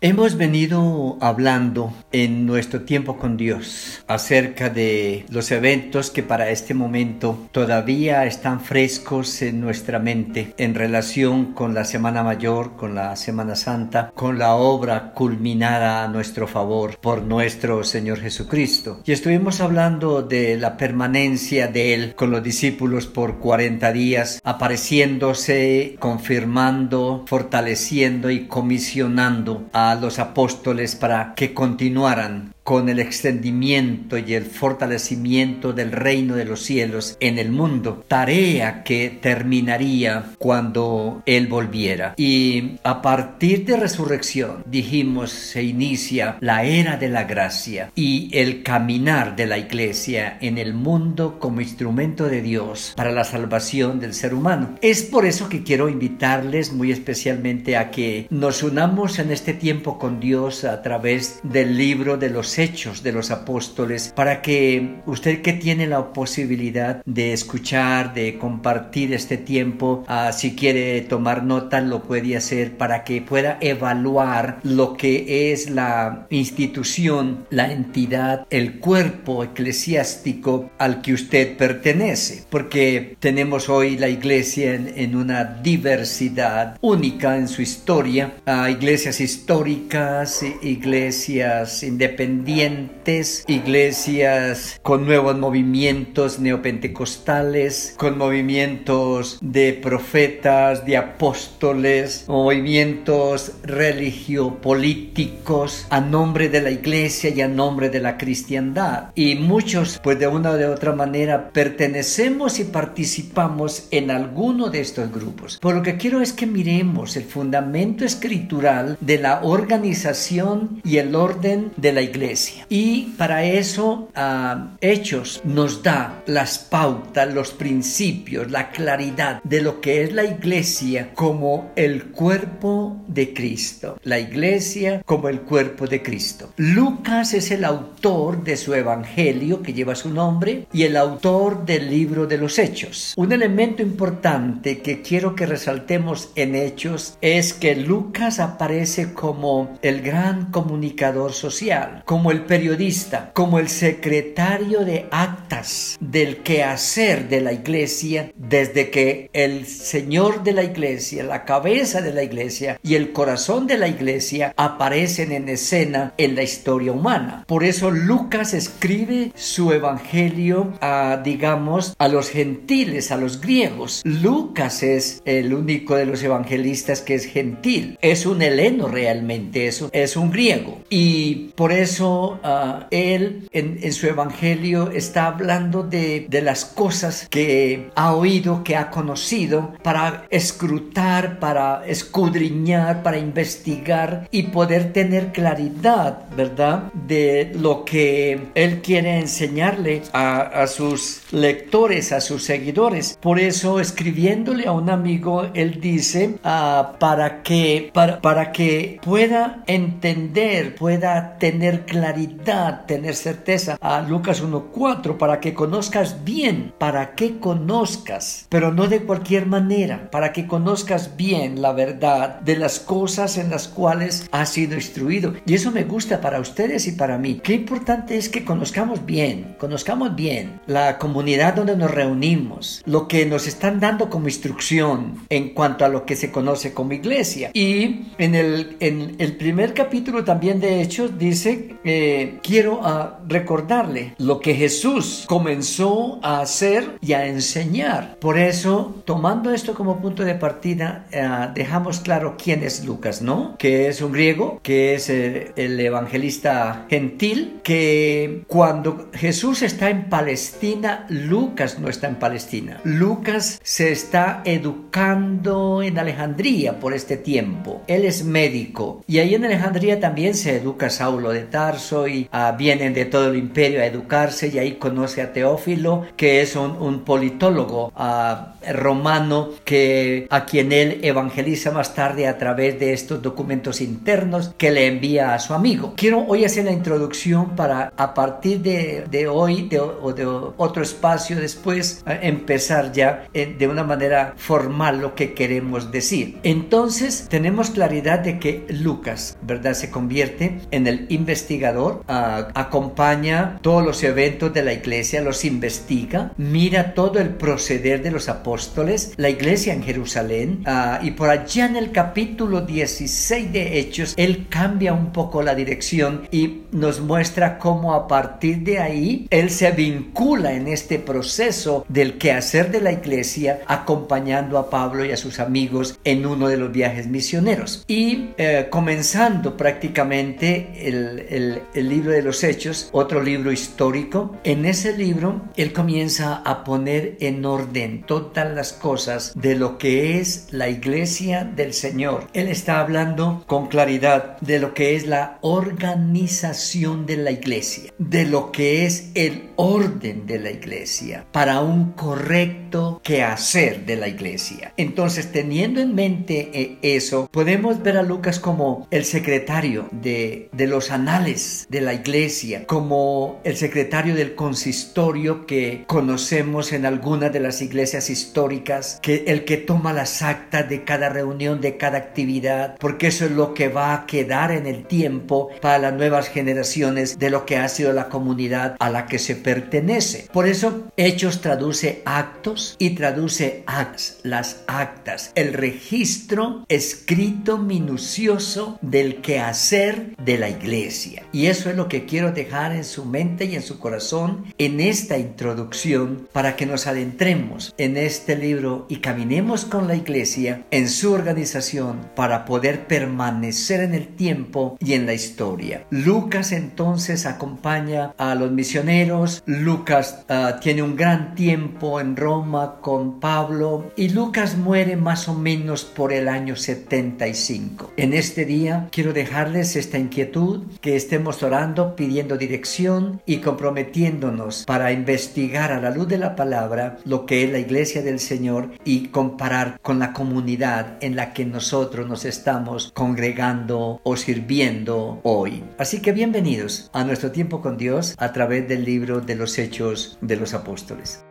Hemos venido hablando en nuestro tiempo con Dios acerca de los eventos que para este momento todavía están frescos en nuestra mente en relación con la Semana Mayor, con la Semana Santa, con la obra culminada a nuestro favor por nuestro Señor Jesucristo. Y estuvimos hablando de la permanencia de Él con los discípulos por 40 días, apareciéndose, confirmando, fortaleciendo y comisionando a los apóstoles para que continuaran con el extendimiento y el fortalecimiento del reino de los cielos en el mundo, tarea que terminaría cuando Él volviera. Y a partir de resurrección, dijimos, se inicia la era de la gracia y el caminar de la iglesia en el mundo como instrumento de Dios para la salvación del ser humano. Es por eso que quiero invitarles muy especialmente a que nos unamos en este tiempo con Dios a través del libro de los hechos de los apóstoles para que usted que tiene la posibilidad de escuchar, de compartir este tiempo, ah, si quiere tomar nota lo puede hacer para que pueda evaluar lo que es la institución, la entidad, el cuerpo eclesiástico al que usted pertenece. Porque tenemos hoy la iglesia en, una diversidad única en su historia, a iglesias históricas, iglesias independientes, iglesias con nuevos movimientos neopentecostales, con movimientos de profetas, de apóstoles, movimientos religiopolíticos a nombre de la iglesia y a nombre de la cristiandad. Y muchos, pues de una o de otra manera, pertenecemos y participamos en alguno de estos grupos. Por lo que quiero es que miremos el fundamento escritural de la organización y el orden de la iglesia. Y para eso ah, Hechos nos da las pautas, los principios, la claridad de lo que es la iglesia como el cuerpo de Cristo. La iglesia como el cuerpo de Cristo. Lucas es el autor de su evangelio que lleva su nombre y el autor del libro de los Hechos. Un elemento importante que quiero que resaltemos en Hechos es que Lucas aparece como el gran comunicador social, como el periodista, como el secretario de actas del quehacer de la iglesia desde que el Señor de la iglesia, la cabeza de la iglesia y el corazón de la iglesia aparecen en escena en la historia humana. Por eso Lucas escribe su evangelio a, digamos, a los gentiles, a los griegos. Lucas es el único de los evangelistas que es gentil. Es un heleno realmente, eso es un griego. Y por eso uh, él en, su evangelio está hablando de, las cosas que ha oído, que ha conocido, para escrutar, para escudriñar, para investigar y poder tener claridad, ¿verdad? De lo que él quiere enseñarle a, a sus lectores, a sus seguidores. Por eso, escribiéndole a un amigo, él dice, ah, para, que, para, para que pueda entender, pueda tener claridad, tener certeza. A Lucas 1.4, para que conozcas bien, para que conozcas, pero no de cualquier manera, para que conozcas bien la verdad de las cosas en las cuales has sido instruido. Y eso me gusta para ustedes y para mí. Qué importante es que conozcamos bien, conozcamos bien la comunidad donde nos reunimos, lo que nos están dando como instrucción en cuanto a lo que se conoce como iglesia. Y en el, en el primer capítulo también de Hechos dice, eh, quiero uh, recordarle lo que Jesús comenzó a hacer y a enseñar. Por eso, tomando esto como punto de partida, uh, dejamos claro quién es Lucas, ¿no? Que es un griego, que es el, el evangelista gentil, que cuando Jesús está en Palestina, Lucas no está en Palestina. Lucas se está educando en Alejandría por este tiempo. Él es médico y ahí en Alejandría también se educa Saulo de Tarso Y ah, vienen de todo el imperio a educarse y ahí conoce a Teófilo, que es un, politólogo ah, romano que a quien él evangeliza más tarde a través de estos documentos internos que le envía a su amigo. Quiero hoy hacer la introducción para a partir de, hoy o de otro espacio después empezar ya eh, de una manera formal lo que queremos decir. Entonces tenemos claridad de que Lucas, ¿verdad? Se convierte en el investigador, acompaña todos los eventos de la iglesia, los investiga, mira todo el proceder de los apóstoles, la iglesia en Jerusalén, ah, y por allá en el capítulo 16 de Hechos, él cambia un poco la dirección y nos muestra cómo a partir de ahí él se vincula en este proceso del quehacer de la iglesia, acompañando a Pablo y a sus amigos en uno de los viajes misioneros. Y eh, comenzando prácticamente el libro de los Hechos, otro libro histórico, en ese libro él comienza a poner en orden todas las cosas de lo que es la iglesia del Señor. Él está hablando con claridad de lo que es la organización de la iglesia, de lo que es el orden de la iglesia para un correcto quehacer de la iglesia. Entonces, teniendo en mente eh, eso, podemos ver a Lucas como el secretario de los anales de la iglesia, como el secretario del consistorio que conocemos en algunas de las iglesias históricas, que el que toma las actas de cada reunión, de cada actividad, porque eso es lo que va a quedar en el tiempo para las nuevas generaciones de lo que ha sido la comunidad a la que se pertenece. Por eso, Hechos traduce actos y traduce acts, las actas, el registro escrito minucioso del quehacer de la iglesia. Y eso es lo que quiero dejar en su mente y en su corazón en esta introducción para que nos adentremos en este libro y caminemos con la iglesia en su organización para poder permanecer en el tiempo y en la historia. Lucas entonces acompaña a los misioneros, Lucas ah, tiene un gran tiempo en Roma con Pablo y Lucas muere más o menos por el año 75. En este día quiero dejarles esta inquietud, que orando, pidiendo dirección y comprometiéndonos para investigar a la luz de la palabra lo que es la iglesia del Señor y comparar con la comunidad en la que nosotros nos estamos congregando o sirviendo hoy. Así que bienvenidos a nuestro tiempo con Dios a través del libro de los Hechos de los Apóstoles.